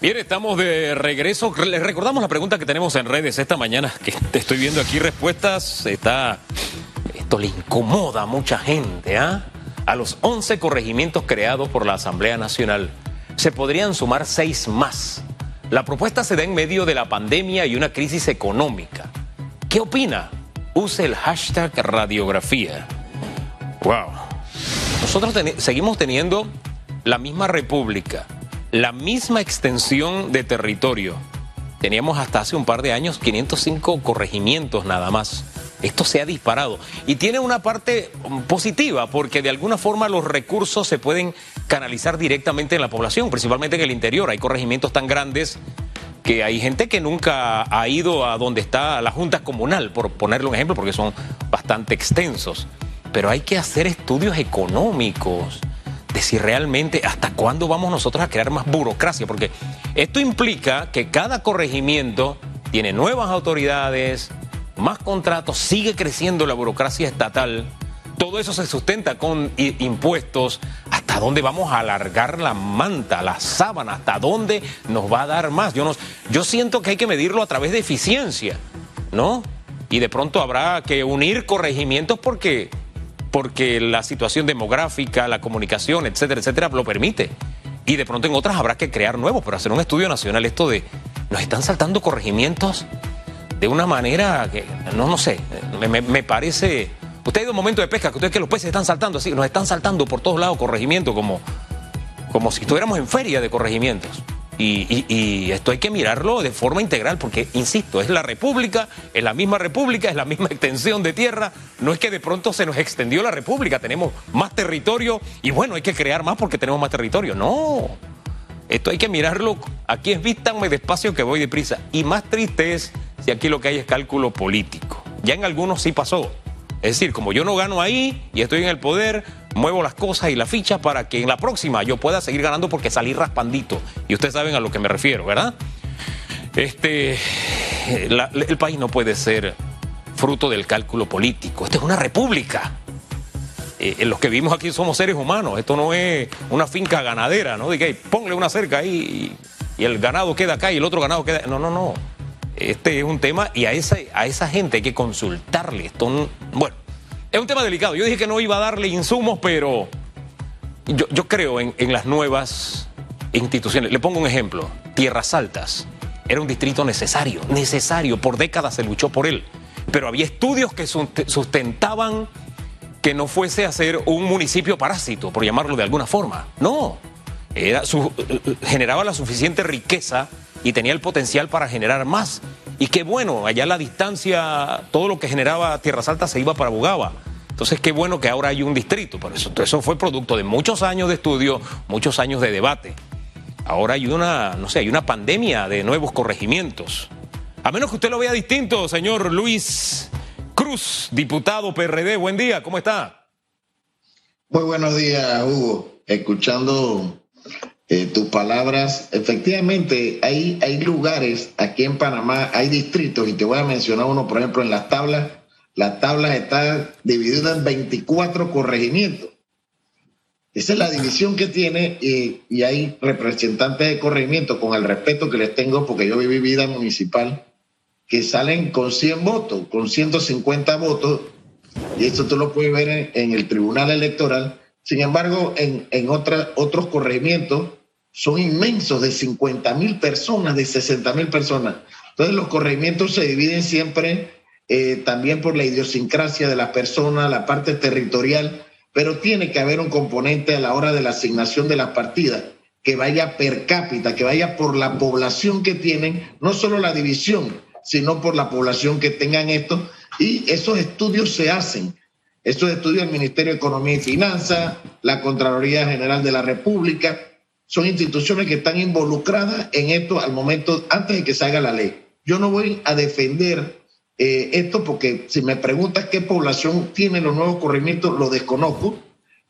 Bien, estamos de regreso. Les recordamos la pregunta que tenemos en redes esta mañana, que te estoy viendo aquí respuestas. Está. Esto le incomoda a mucha gente, ¿ah? A los 11 corregimientos creados por la Asamblea Nacional se podrían sumar seis más. La propuesta se da en medio de la pandemia y una crisis económica. ¿Qué opina? Use el hashtag radiografía. Wow. Nosotros seguimos teniendo la misma república la misma extensión de territorio. Teníamos hasta hace un par de años 505 corregimientos nada más. Esto se ha disparado y tiene una parte positiva porque de alguna forma los recursos se pueden canalizar directamente en la población, principalmente en el interior. Hay corregimientos tan grandes que hay gente que nunca ha ido a donde está la Junta Comunal, por ponerle un ejemplo, porque son bastante extensos. Pero hay que hacer estudios económicos de si realmente hasta cuándo vamos nosotros a crear más burocracia, porque esto implica que cada corregimiento tiene nuevas autoridades, más contratos, sigue creciendo la burocracia estatal. Todo eso se sustenta con impuestos. ¿Hasta dónde vamos a alargar la manta, la sábana? ¿Hasta dónde nos va a dar más? Yo, no, yo siento que hay que medirlo a través de eficiencia, ¿no? Y de pronto habrá que unir corregimientos porque porque la situación demográfica, la comunicación, etcétera, etcétera, lo permite. Y de pronto en otras habrá que crear nuevos, pero hacer un estudio nacional esto de, nos están saltando corregimientos de una manera que, no, no sé, me, parece... Usted ha ido un momento de pesca, que ustedes que los peces están saltando así, nos están saltando por todos lados corregimientos, como, como si estuviéramos en feria de corregimientos. Y, esto hay que mirarlo de forma integral, porque, insisto, es la República, es la misma República, es la misma extensión de tierra. No es que de pronto se nos extendió la República, tenemos más territorio y bueno, hay que crear más porque tenemos más territorio. No. Esto hay que mirarlo. Aquí es vístanme despacio que voy deprisa. Y más triste es si aquí lo que hay es cálculo político. Ya en algunos sí pasó. Es decir, como yo no gano ahí y estoy en el poder, muevo las cosas y la ficha para que en la próxima yo pueda seguir ganando porque salí raspandito. Y ustedes saben a lo que me refiero, ¿verdad? Este, el país no puede ser fruto del cálculo político. Esta es una república. Eh, los que vivimos aquí somos seres humanos. Esto no es una finca ganadera, ¿no? Diga, ponle una cerca ahí y, el ganado queda acá y el otro ganado queda. No, no, no. Este es un tema y a esa, a esa gente hay que consultarle. Esto, bueno, es un tema delicado. Yo dije que no iba a darle insumos, pero yo, creo en, las nuevas instituciones. Le pongo un ejemplo. Tierras Altas. Era un distrito necesario, necesario. Por décadas se luchó por él. Pero había estudios que sustentaban que no fuese a ser un municipio parásito, por llamarlo de alguna forma. No. Era generaba la suficiente riqueza y tenía el potencial para generar más. Y qué bueno, allá la distancia, todo lo que generaba Tierras Altas se iba para Bugaba. Entonces, qué bueno que ahora hay un distrito. Por eso, eso fue producto de muchos años de estudio, muchos años de debate. Ahora hay una, no sé, hay una pandemia de nuevos corregimientos. A menos que usted lo vea distinto, señor Luis Cruz, diputado PRD. Buen día, ¿cómo está? Muy buenos días, Hugo. Escuchando eh, tus palabras. Efectivamente, hay, hay lugares aquí en Panamá, hay distritos, y te voy a mencionar uno, por ejemplo, en las tablas. Las tablas están divididas en 24 corregimientos. Esa es la división que tiene y, y hay representantes de corregimiento, con el respeto que les tengo, porque yo viví vida municipal, que salen con 100 votos, con 150 votos, y esto tú lo puedes ver en, el Tribunal Electoral. Sin embargo, en, en otros corregimientos, son inmensos, de 50 mil personas, de 60 mil personas. Entonces los corregimientos se dividen siempre eh, también por la idiosincrasia de la persona, la parte territorial, pero tiene que haber un componente a la hora de la asignación de las partidas que vaya per cápita, que vaya por la población que tienen, no solo la división, sino por la población que tengan esto. Y esos estudios se hacen. Estos estudios del Ministerio de Economía y Finanzas, la Contraloría General de la República, son instituciones que están involucradas en esto al momento, antes de que se haga la ley. Yo no voy a defender eh, esto porque si me preguntas qué población tiene los nuevos corregimientos, lo desconozco,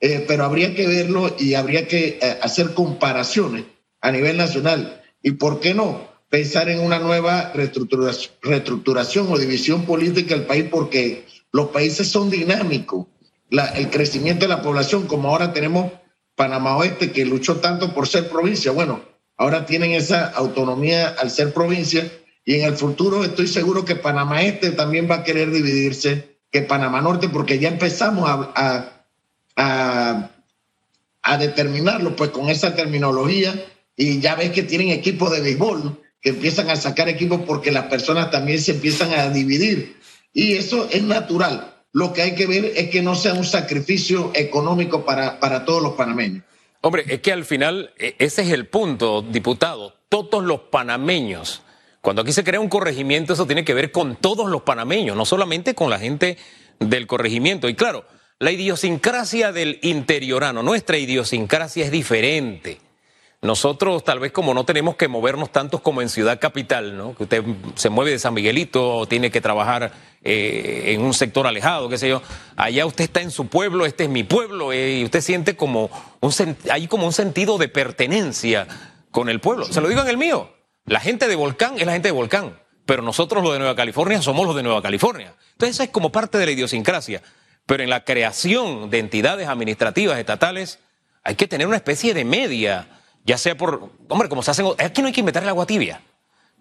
eh, pero habría que verlo y habría que eh, hacer comparaciones a nivel nacional. ¿Y por qué no? Pensar en una nueva reestructuración, reestructuración o división política del país porque los países son dinámicos. el crecimiento de la población, como ahora tenemos Panamá Oeste, que luchó tanto por ser provincia. Bueno, ahora tienen esa autonomía al ser provincia y en el futuro estoy seguro que Panamá Este también va a querer dividirse que Panamá Norte porque ya empezamos a, a, a, determinarlo pues con esa terminología y ya ves que tienen equipos de béisbol que empiezan a sacar equipos porque las personas también se empiezan a dividir y eso es natural. Lo que hay que ver es que no sea un sacrificio económico para, para todos los panameños. Hombre, es que al final e, ese es el punto, diputado. Todos los panameños, cuando aquí se crea un corregimiento, eso tiene que ver con todos los panameños, no solamente con la gente del corregimiento. Y claro, la idiosincrasia del interiorano, nuestra idiosincrasia es diferente. Nosotros tal vez como no tenemos que movernos tantos como en Ciudad Capital, ¿no? Que usted se mueve de San Miguelito, tiene que trabajar eh, en un sector alejado, qué sé yo. Allá usted está en su pueblo, este es mi pueblo, eh, y usted siente como un, hay como un sentido de pertenencia con el pueblo. Se lo digo en el mío. La gente de Volcán es la gente de Volcán, pero nosotros los de Nueva California somos los de Nueva California. Entonces eso es como parte de la idiosincrasia. Pero en la creación de entidades administrativas estatales hay que tener una especie de media ya sea por, hombre, como se hacen, aquí no hay que inventar el agua tibia.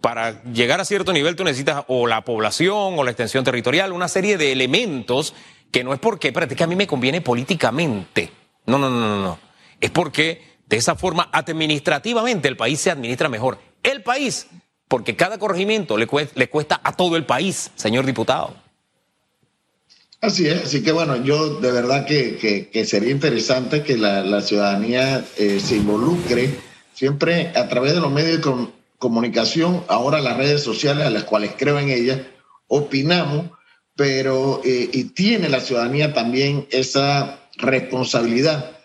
Para llegar a cierto nivel tú necesitas o la población o la extensión territorial, una serie de elementos que no es porque, espérate, que a mí me conviene políticamente. No, no, no, no, no. Es porque de esa forma administrativamente el país se administra mejor. El país, porque cada corregimiento le cuesta a todo el país, señor diputado. Así es, así que bueno, yo de verdad que, sería interesante que la, ciudadanía eh, se involucre siempre a través de los medios de comunicación, ahora las redes sociales a las cuales creo en ellas, opinamos, pero eh, y tiene la ciudadanía también esa responsabilidad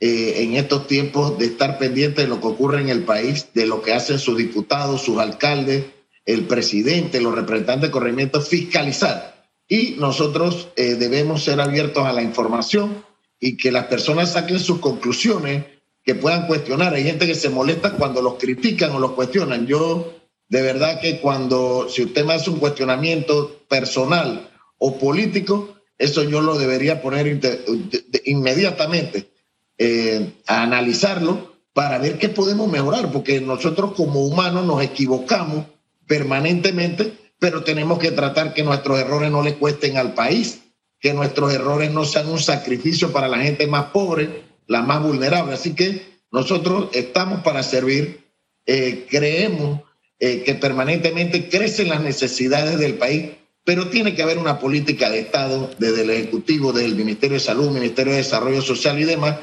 eh, en estos tiempos de estar pendiente de lo que ocurre en el país, de lo que hacen sus diputados, sus alcaldes, el presidente, los representantes de corregimiento, fiscalizar y nosotros eh, debemos ser abiertos a la información y que las personas saquen sus conclusiones, que puedan cuestionar. Hay gente que se molesta cuando los critican o los cuestionan. Yo, de verdad que cuando, si usted me hace un cuestionamiento personal o político, eso yo lo debería poner inmediatamente eh, a analizarlo para ver qué podemos mejorar, porque nosotros como humanos nos equivocamos permanentemente pero tenemos que tratar que nuestros errores no le cuesten al país, que nuestros errores no sean un sacrificio para la gente más pobre, la más vulnerable. Así que nosotros estamos para servir, eh, creemos eh, que permanentemente crecen las necesidades del país, pero tiene que haber una política de Estado desde el Ejecutivo, desde el Ministerio de Salud, Ministerio de Desarrollo Social y demás,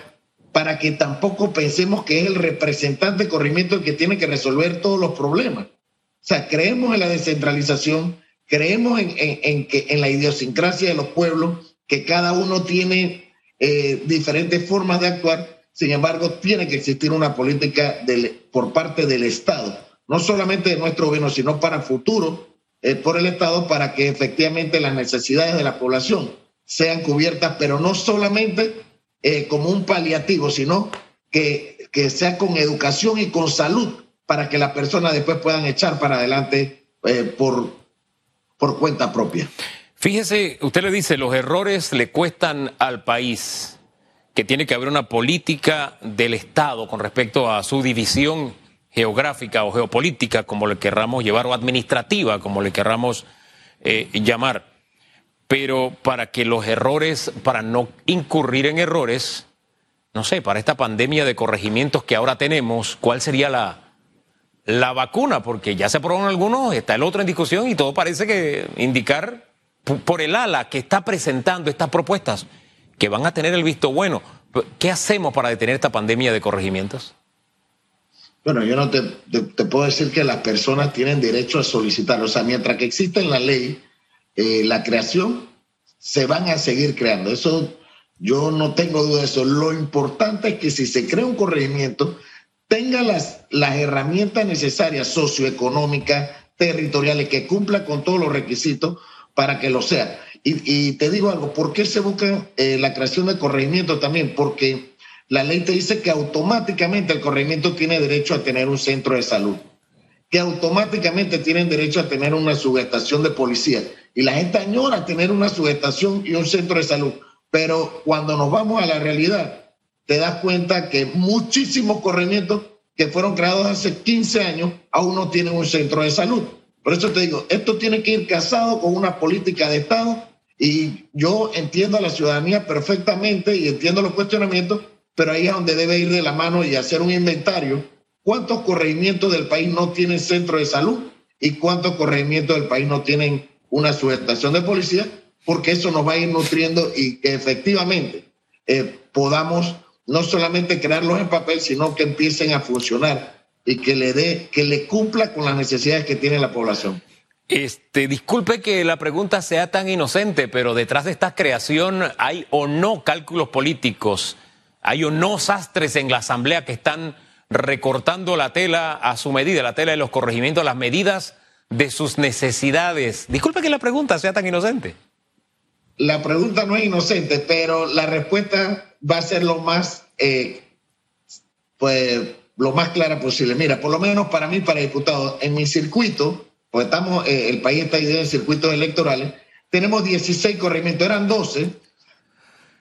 para que tampoco pensemos que es el representante corrimiento el que tiene que resolver todos los problemas. O sea, creemos en la descentralización, creemos en, que, en la idiosincrasia de los pueblos, que cada uno tiene eh, diferentes formas de actuar, sin embargo, tiene que existir una política por parte del Estado, no solamente de nuestro gobierno, sino para futuro eh, por el Estado, para que efectivamente las necesidades de la población sean cubiertas, pero no solamente eh, como un paliativo, sino que, que sea con educación y con salud para que las personas después puedan echar para adelante eh, por, por cuenta propia. Fíjese, usted le dice, los errores le cuestan al país, que tiene que haber una política del Estado con respecto a su división geográfica o geopolítica, como le querramos llevar, o administrativa, como le querramos eh, llamar. Pero para que los errores, para no incurrir en errores, no sé, para esta pandemia de corregimientos que ahora tenemos, ¿cuál sería la, la vacuna, porque ya se aprobaron algunos, está el otro en discusión y todo parece que indicar por el ala que está presentando estas propuestas que van a tener el visto bueno. ¿Qué hacemos para detener esta pandemia de corregimientos? Bueno, yo no te, puedo decir que las personas tienen derecho a solicitar. O sea, mientras que exista en la ley eh, la creación, se van a seguir creando. Eso yo no tengo duda de eso. Lo importante es que si se crea un corregimiento, tenga las, las herramientas necesarias socioeconómicas, territoriales, que cumpla con todos los requisitos para que lo sea. Y, te digo algo, ¿por qué se busca eh, la creación de corregimiento también? Porque la ley te dice que automáticamente el corregimiento tiene derecho a tener un centro de salud, que automáticamente tienen derecho a tener una subestación de policía. Y la gente añora tener una subestación y un centro de salud. Pero cuando nos vamos a la realidad, te das cuenta que muchísimos corregimientos que fueron creados hace 15 años aún no tienen un centro de salud. Por eso te digo, esto tiene que ir casado con una política de Estado y yo entiendo a la ciudadanía perfectamente y entiendo los cuestionamientos, pero ahí es donde debe ir de la mano y hacer un inventario. ¿Cuántos corregimientos del país no tienen centro de salud y cuántos corregimientos del país no tienen una subestación de policía? Porque eso nos va a ir nutriendo y que efectivamente eh, podamos no solamente crearlos en papel, sino que empiecen a funcionar y que le dé, que le cumpla con las necesidades que tiene la población. Este, disculpe que la pregunta sea tan inocente, pero detrás de esta creación hay o no cálculos políticos, hay o no sastres en la Asamblea que están recortando la tela a su medida, la tela de los corregimientos, las medidas de sus necesidades. Disculpe que la pregunta sea tan inocente. La pregunta no es inocente, pero la respuesta va a ser lo más, eh, pues, lo más clara posible. Mira, por lo menos para mí, para diputado, en mi circuito, pues estamos, eh, el país está dividido en circuitos electorales, tenemos 16 corregimientos, eran 12,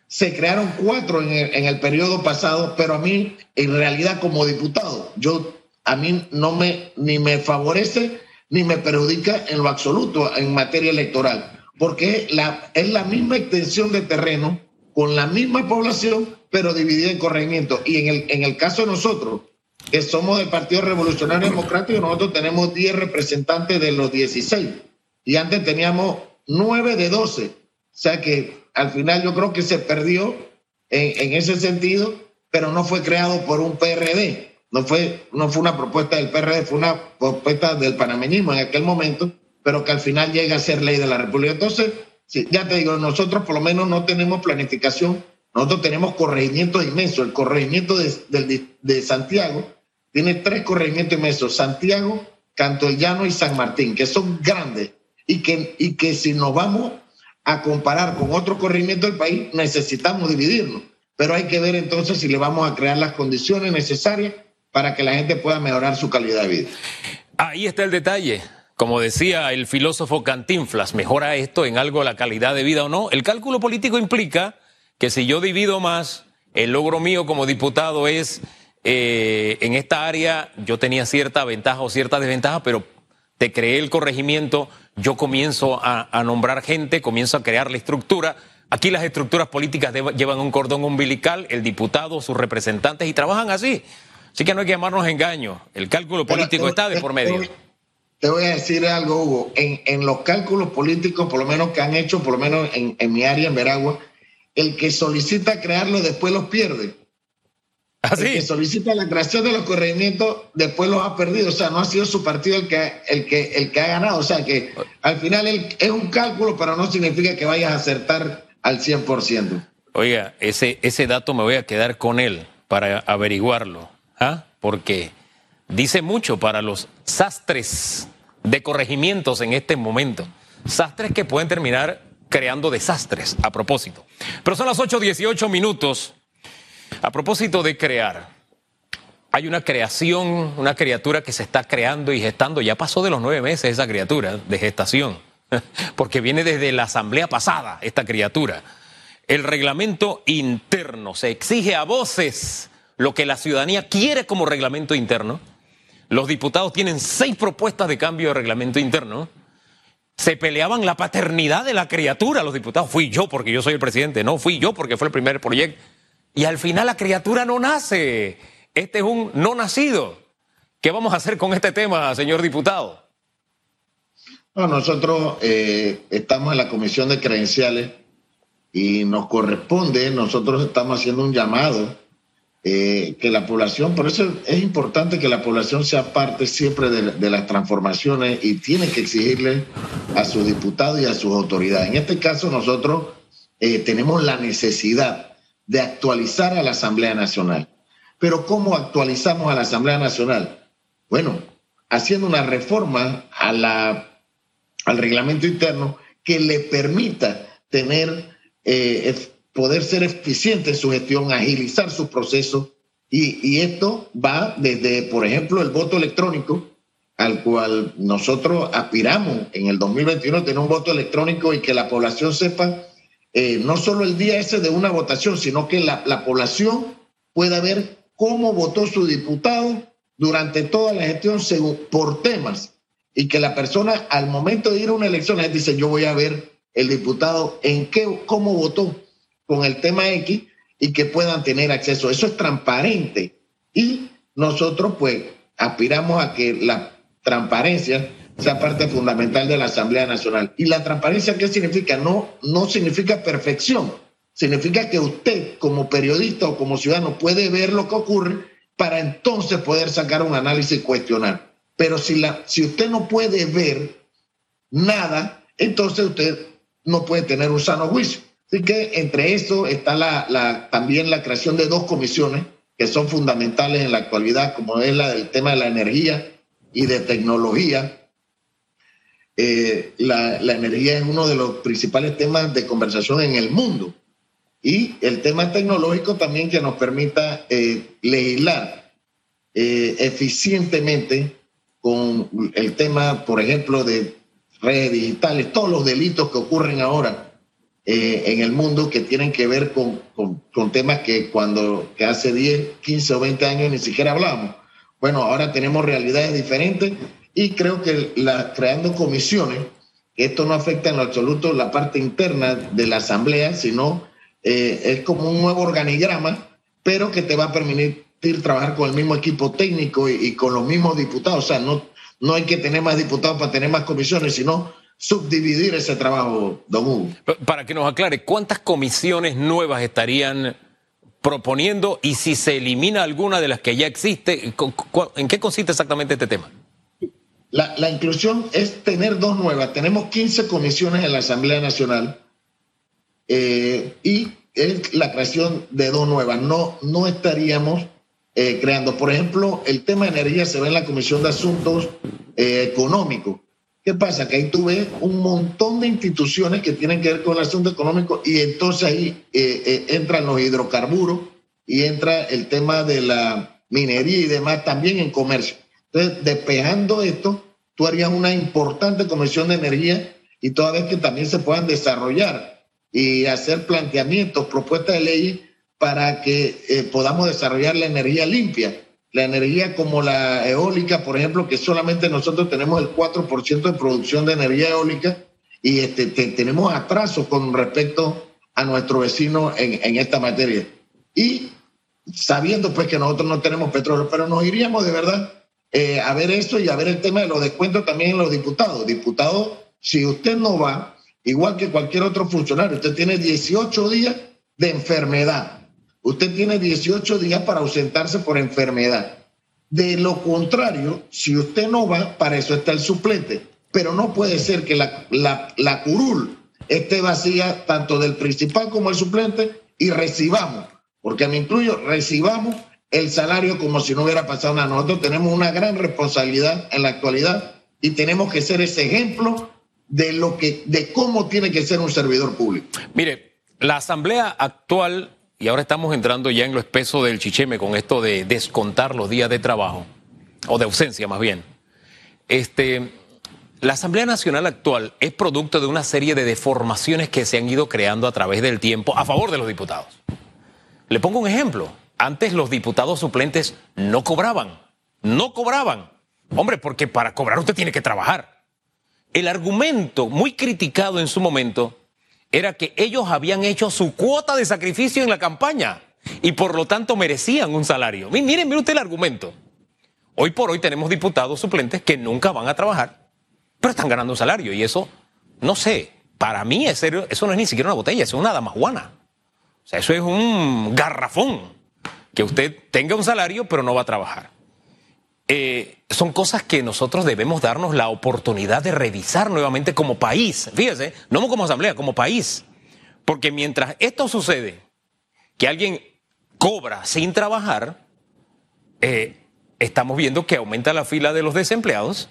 se crearon cuatro en el, en el periodo pasado, pero a mí, en realidad, como diputado, yo, a mí no me, ni me favorece ni me perjudica en lo absoluto en materia electoral, porque es la misma extensión de terreno con la misma población, pero dividida en corregimientos. Y en el, en el caso de nosotros, que somos del Partido Revolucionario Democrático, nosotros tenemos 10 representantes de los 16 y antes teníamos 9 de 12. O sea que al final yo creo que se perdió en, en ese sentido, pero no fue creado por un PRD, no fue, no fue una propuesta del PRD, fue una propuesta del panameñismo en aquel momento, pero que al final llega a ser ley de la República. Entonces, ya te digo, nosotros por lo menos no tenemos planificación, nosotros tenemos corregimientos inmensos. El corregimiento de, de, de Santiago tiene tres corregimientos inmensos, Santiago, Canto el Llano y San Martín, que son grandes y que, y que si nos vamos a comparar con otro corregimiento del país, necesitamos dividirnos. Pero hay que ver entonces si le vamos a crear las condiciones necesarias para que la gente pueda mejorar su calidad de vida. Ahí está el detalle. Como decía el filósofo Cantinflas, ¿mejora esto en algo la calidad de vida o no? El cálculo político implica que si yo divido más, el logro mío como diputado es eh, en esta área yo tenía cierta ventaja o cierta desventaja, pero te creé el corregimiento, yo comienzo a, a nombrar gente, comienzo a crear la estructura. Aquí las estructuras políticas llevan un cordón umbilical, el diputado, sus representantes, y trabajan así. Así que no hay que llamarnos engaño. El cálculo político está de por medio. Te voy a decir algo, Hugo. En, en, los cálculos políticos, por lo menos que han hecho, por lo menos en, en mi área, en Veragua, el que solicita crearlo después los pierde. ¿Ah, el que solicita la creación de los corregimientos después los ha perdido. O sea, no ha sido su partido el que, el que, el que ha ganado. O sea, que al final es un cálculo, pero no significa que vayas a acertar al 100%. Oiga, ese, ese dato me voy a quedar con él para averiguarlo. ¿ah? Porque dice mucho para los sastres de corregimientos en este momento. Sastres que pueden terminar creando desastres a propósito. Pero son las 8.18 minutos. A propósito de crear, hay una creación, una criatura que se está creando y gestando. Ya pasó de los nueve meses esa criatura de gestación, porque viene desde la asamblea pasada esta criatura. El reglamento interno se exige a voces lo que la ciudadanía quiere como reglamento interno. Los diputados tienen seis propuestas de cambio de reglamento interno. Se peleaban la paternidad de la criatura, los diputados. Fui yo porque yo soy el presidente, no fui yo porque fue el primer proyecto. Y al final la criatura no nace. Este es un no nacido. ¿Qué vamos a hacer con este tema, señor diputado? No, nosotros eh, estamos en la comisión de credenciales y nos corresponde, nosotros estamos haciendo un llamado eh, que la población, por eso es importante que la población sea parte siempre de, las transformaciones y tiene que exigirle a sus diputados y a sus autoridades. En este caso nosotros eh, tenemos la necesidad de actualizar a la Asamblea Nacional. Pero ¿cómo actualizamos a la Asamblea Nacional? Bueno, haciendo una reforma al reglamento interno que le permita tener, eh, poder ser eficiente en su gestión, agilizar su proceso. Y, y esto va desde, por ejemplo, el voto electrónico, al cual nosotros aspiramos en el 2021 tener un voto electrónico y que la población sepa eh, no solo el día ese de una votación, sino que la, la, población pueda ver cómo votó su diputado durante toda la gestión según, por temas y que la persona al momento de ir a una elección, dice, yo voy a ver el diputado en qué, cómo votó con el tema X y que puedan tener acceso. Eso es transparente. Y nosotros pues aspiramos a que la transparencia sea parte fundamental de la Asamblea Nacional. ¿Y la transparencia qué significa? No, no significa perfección, significa que usted como periodista o como ciudadano puede ver lo que ocurre para entonces poder sacar un análisis y cuestionar. Pero si, la, si usted no puede ver nada, entonces usted no puede tener un sano juicio. Así que entre eso está también la creación de dos comisiones que son fundamentales en la actualidad, como es la del tema de la energía y de tecnología, eh, la, energía es uno de los principales temas de conversación en el mundo. Y el tema tecnológico también que nos permita eh, legislar eh, eficientemente con el tema, por ejemplo, de redes digitales, todos los delitos que ocurren ahora en el mundo que tienen que ver con, con, temas que cuando que hace 10, 15 o 20 años ni siquiera hablábamos. Bueno, ahora tenemos realidades diferentes y creo que la, creando comisiones, esto no afecta en lo absoluto la parte interna de la Asamblea, sino eh, es como un nuevo organigrama, pero que te va a permitir trabajar con el mismo equipo técnico y, con los mismos diputados. O sea, no, no hay que tener más diputados para tener más comisiones, sino subdividir ese trabajo, don Hugo. Para que nos aclare, ¿cuántas comisiones nuevas estarían proponiendo y si se elimina alguna de las que ya existe, ¿en qué consiste exactamente este tema? La, inclusión es tener dos nuevas. Tenemos 15 comisiones en la Asamblea Nacional eh, y es la creación de dos nuevas. No, no estaríamos eh, creando, por ejemplo, el tema de energía se ve en la Comisión de Asuntos eh, Económicos. ¿Qué pasa? Que ahí tú ves un montón de instituciones que tienen que ver con el asunto económico y entonces ahí entran los hidrocarburos y entra el tema de la minería y demás también en comercio. Entonces, despejando esto, tú harías una importante comisión de energía y toda vez que también se puedan desarrollar y hacer planteamientos, propuestas de ley para que eh, podamos desarrollar la energía limpia. La energía como la eólica, por ejemplo, que solamente nosotros tenemos el 4% de producción de energía eólica y este, tenemos atrasos con respecto a nuestro vecino en, en esta materia. Y sabiendo pues que nosotros no tenemos petróleo, pero nos iríamos de verdad eh, a ver eso y a ver el tema de los descuentos también en los diputados. Diputados, si usted no va, igual que cualquier otro funcionario, usted tiene 18 días de enfermedad. Usted tiene 18 días para ausentarse por enfermedad. De lo contrario, si usted no va, para eso está el suplente. Pero no puede ser que la, la, la curul esté vacía tanto del principal como el suplente y recibamos, porque me incluyo, recibamos el salario como si no hubiera pasado nada. Nosotros tenemos una gran responsabilidad en la actualidad y tenemos que ser ese ejemplo de lo que, de cómo tiene que ser un servidor público. Mire, la asamblea actual, y ahora estamos entrando ya en lo espeso del chicheme con esto de descontar los días de trabajo, o de ausencia más bien. Este, la Asamblea Nacional actual es producto de una serie de deformaciones que se han ido creando a través del tiempo a favor de los diputados. Le pongo un ejemplo. Antes los diputados suplentes no cobraban, no cobraban. Hombre, porque para cobrar usted tiene que trabajar. El argumento muy criticado en su momento era que ellos habían hecho su cuota de sacrificio en la campaña y por lo tanto merecían un salario. Miren, miren usted el argumento. Hoy por hoy tenemos diputados suplentes que nunca van a trabajar, pero están ganando un salario y eso, no sé, para mí eso no es ni siquiera una botella, eso es una damajuana. O sea, eso es un garrafón que usted tenga un salario pero no va a trabajar. Eh, son cosas que nosotros debemos darnos la oportunidad de revisar nuevamente como país. Fíjese, no como asamblea, como país. Porque mientras esto sucede, que alguien cobra sin trabajar, eh, estamos viendo que aumenta la fila de los desempleados,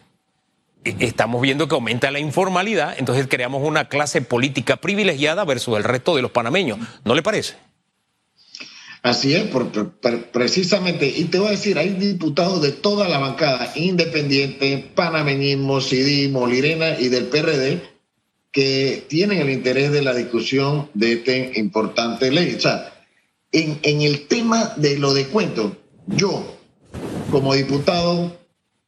eh, estamos viendo que aumenta la informalidad, entonces creamos una clase política privilegiada versus el resto de los panameños. ¿No le parece? Así es, precisamente. Y te voy a decir, hay diputados de toda la bancada, independiente, panameñismo, CIDI, Molirena y del PRD, que tienen el interés de la discusión de esta importante ley. O sea, en, en el tema de lo de cuento, yo como diputado,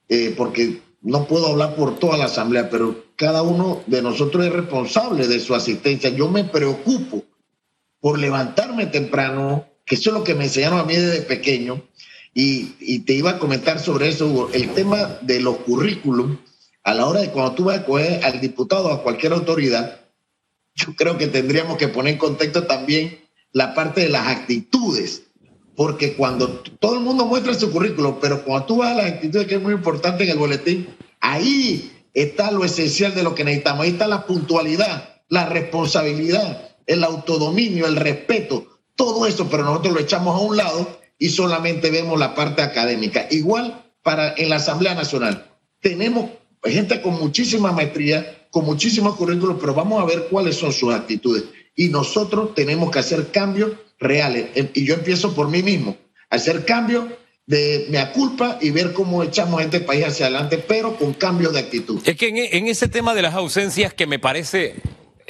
eh, porque no puedo hablar por toda la Asamblea, pero cada uno de nosotros es responsable de su asistencia. Yo me preocupo por levantarme temprano, que eso es lo que me enseñaron a mí desde pequeño, y, te iba a comentar sobre eso, el tema de los currículums, a la hora de cuando tú vas a coger al diputado o a cualquier autoridad, yo creo que tendríamos que poner en contexto también la parte de las actitudes, porque cuando todo el mundo muestra su currículum, pero cuando tú vas a las actitudes, que es muy importante en el boletín, ahí está lo esencial de lo que necesitamos, ahí está la puntualidad, la responsabilidad, el autodominio, el respeto, todo eso, pero nosotros lo echamos a un lado y solamente vemos la parte académica. Igual para en la Asamblea Nacional. Tenemos gente con muchísima maestría, con muchísimos currículos, pero vamos a ver cuáles son sus actitudes. Y nosotros tenemos que hacer cambios reales. Y yo empiezo por mí mismo, hacer cambios de mi culpa y ver cómo echamos este país hacia adelante, pero con cambios de actitud. Es que en ese tema de las ausencias que me parece,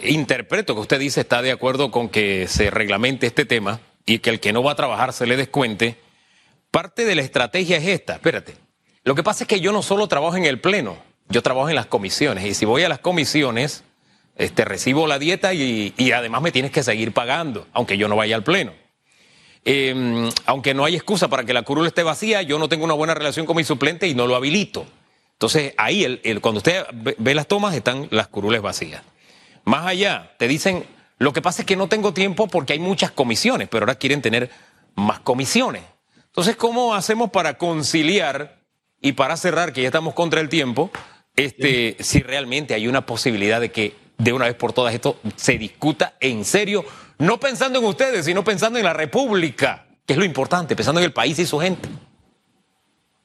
interpreto que usted dice está de acuerdo con que se reglamente este tema, y que el que no va a trabajar se le descuente, parte de la estrategia es esta. Espérate. Lo que pasa es que yo no solo trabajo en el Pleno, yo trabajo en las comisiones. Y si voy a las comisiones, este, recibo la dieta y, además me tienes que seguir pagando, aunque yo no vaya al Pleno. Em, aunque no hay excusa para que la curul esté vacía, yo no tengo una buena relación con mi suplente y no lo habilito. Entonces, ahí, cuando usted ve, las tomas, están las curules vacías. Más allá, te dicen, lo que pasa es que no tengo tiempo porque hay muchas comisiones, pero ahora quieren tener más comisiones. Entonces, ¿cómo hacemos para conciliar y para cerrar, que ya estamos contra el tiempo, este, si realmente hay una posibilidad de que de una vez por todas esto se discuta en serio, no pensando en ustedes, sino pensando en la República, que es lo importante, pensando en el país y su gente?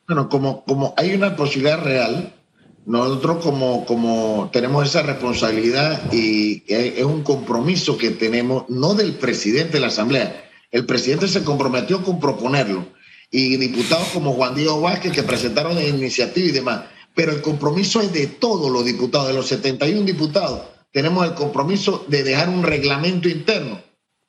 Bueno, como, como hay una posibilidad real, nosotros como, como tenemos esa responsabilidad y es un compromiso que tenemos, no del presidente de la Asamblea, el presidente se comprometió con proponerlo y diputados como Juan Diego Vázquez que presentaron iniciativa y demás, pero el compromiso es de todos los diputados, de los 71 diputados, tenemos el compromiso de dejar un reglamento interno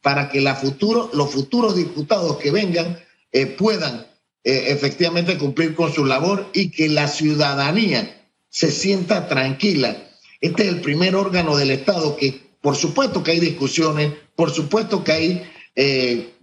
para que la futuro, los futuros diputados que vengan eh, puedan eh, efectivamente cumplir con su labor y que la ciudadanía se sienta tranquila. Este es el primer órgano del Estado que, por supuesto que hay discusiones, por supuesto que hay eh,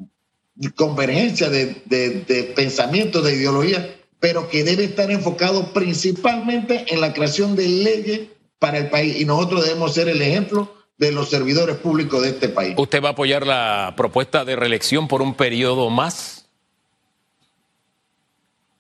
convergencia de, de pensamiento, de ideología, pero que debe estar enfocado principalmente en la creación de leyes para el país. Y nosotros debemos ser el ejemplo de los servidores públicos de este país. ¿Usted va a apoyar la propuesta de reelección por un periodo más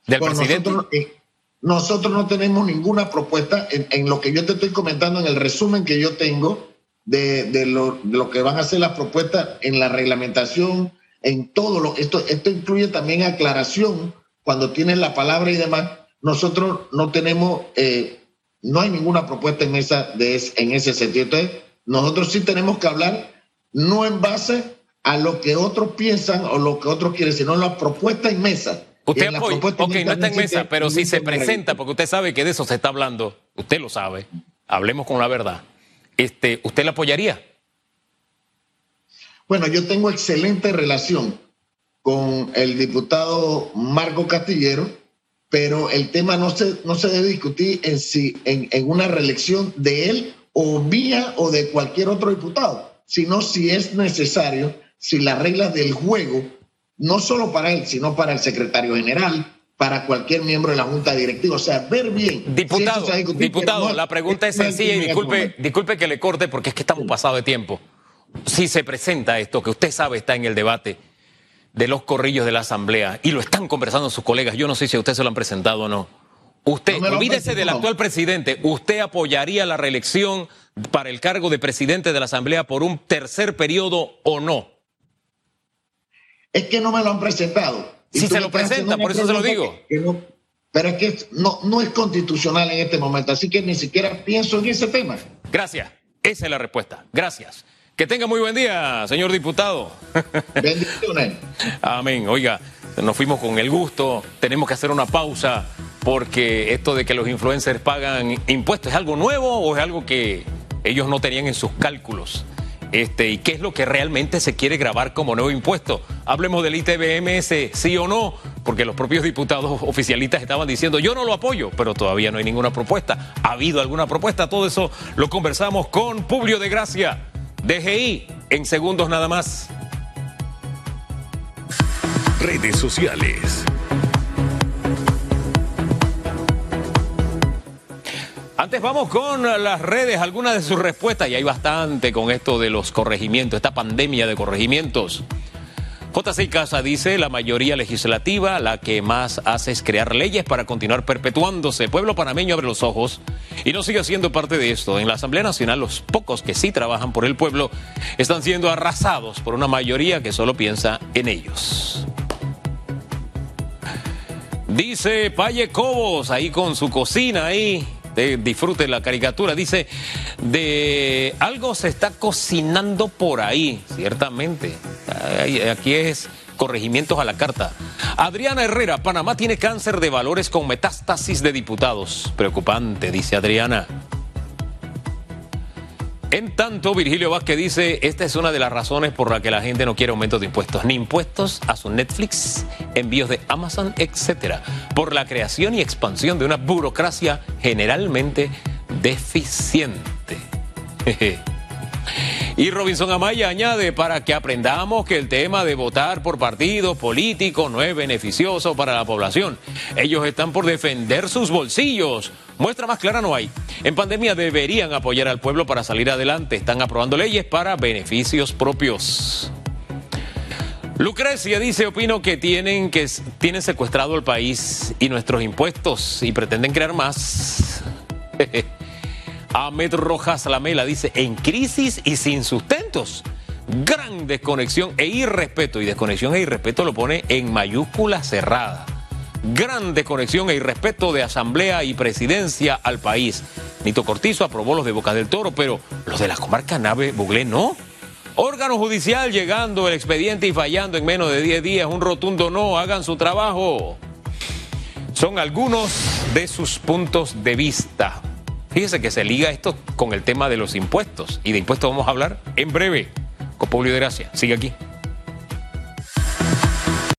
del presidente? Eh, nosotros no tenemos ninguna propuesta en, lo que yo te estoy comentando, en el resumen que yo tengo de, lo, que van a ser las propuestas en la reglamentación, en todo lo esto esto incluye también aclaración cuando tienes la palabra y demás. Nosotros no tenemos, eh, no hay ninguna propuesta en esa de, en ese sentido. Entonces, nosotros sí tenemos que hablar no en base a lo que otros piensan o lo que otros quieren, sino en la propuesta en mesa Usted apoya, ok, no está en mesa, pero si se presenta, porque usted sabe que de eso se está hablando, usted lo sabe, hablemos con la verdad, este, ¿usted la apoyaría? Bueno, yo tengo excelente relación con el diputado Marco Castillero, pero el tema no se, no se debe discutir en, si, en, en una reelección de él o mía o de cualquier otro diputado, sino si es necesario, si las reglas del juego no solo para él, sino para el secretario general, para cualquier miembro de la junta directiva. O sea, ver bien. Diputado, diputado, la pregunta es sencilla y disculpe, disculpe que le corte porque es que estamos pasados de tiempo. Si se presenta esto, que usted sabe está en el debate de los corrillos de la Asamblea y lo están conversando sus colegas, yo no sé si a usted se lo han presentado o no. Usted, olvídese del actual presidente, ¿usted apoyaría la reelección para el cargo de presidente de la Asamblea por un tercer periodo o no? Es que no me lo han presentado. Si se lo presenta, por eso se lo digo. pero es que no, no es constitucional en este momento, así que ni siquiera pienso en ese tema. Gracias. Esa es la respuesta. Gracias. Que tenga muy buen día, señor diputado. Bendiciones. Amén. Oiga, nos fuimos con el gusto. Tenemos que hacer una pausa porque esto de que los influencers pagan impuestos es algo nuevo o es algo que ellos no tenían en sus cálculos. Este, ¿Y qué es lo que realmente se quiere grabar como nuevo impuesto? Hablemos del ITBMS, sí o no, porque los propios diputados oficialistas estaban diciendo yo no lo apoyo, pero todavía no hay ninguna propuesta. ¿Ha habido alguna propuesta? Todo eso lo conversamos con Publio de Gracia, DGI, en segundos nada más. Redes sociales. Antes vamos con las redes, algunas de sus respuestas, y hay bastante con esto de los corregimientos, esta pandemia de corregimientos. JC Casa dice, la mayoría legislativa, la que más hace es crear leyes para continuar perpetuándose. Pueblo panameño abre los ojos y no sigue siendo parte de esto. En la Asamblea Nacional, los pocos que sí trabajan por el pueblo están siendo arrasados por una mayoría que solo piensa en ellos. Dice Paye Cobos, ahí con su cocina ahí, disfrute la caricatura. Dice, de algo se está cocinando por ahí, ciertamente. Aquí es corregimientos a la carta. Adriana Herrera, Panamá tiene cáncer de valores con metástasis de diputados. Preocupante, dice Adriana. En tanto, Virgilio Vázquez dice, esta es una de las razones por la que la gente no quiere aumentos de impuestos, ni impuestos a su Netflix, envíos de Amazon, etcétera, por la creación y expansión de una burocracia generalmente deficiente. Y Robinson Amaya añade para que aprendamos que el tema de votar por partidos políticos no es beneficioso para la población. Ellos están por defender sus bolsillos. Muestra más clara no hay. En pandemia deberían apoyar al pueblo para salir adelante. Están aprobando leyes para beneficios propios. Lucrecia dice, opino que tienen, que tienen secuestrado el país y nuestros impuestos y pretenden crear más. Ahmed Rojas Lamela dice, en crisis y sin sustentos. Gran desconexión e irrespeto. Y desconexión e irrespeto lo pone en mayúscula cerrada. Gran desconexión e irrespeto de asamblea y presidencia al país. Nito Cortizo aprobó los de Boca del Toro, pero los de la comarca Nave Buglé no. Órgano judicial llegando el expediente y fallando en menos de 10 días. Un rotundo no. Hagan su trabajo. Son algunos de sus puntos de vista. Fíjese que se liga esto con el tema de los impuestos. Y de impuestos vamos a hablar en breve con Publio de Gracia. Sigue aquí.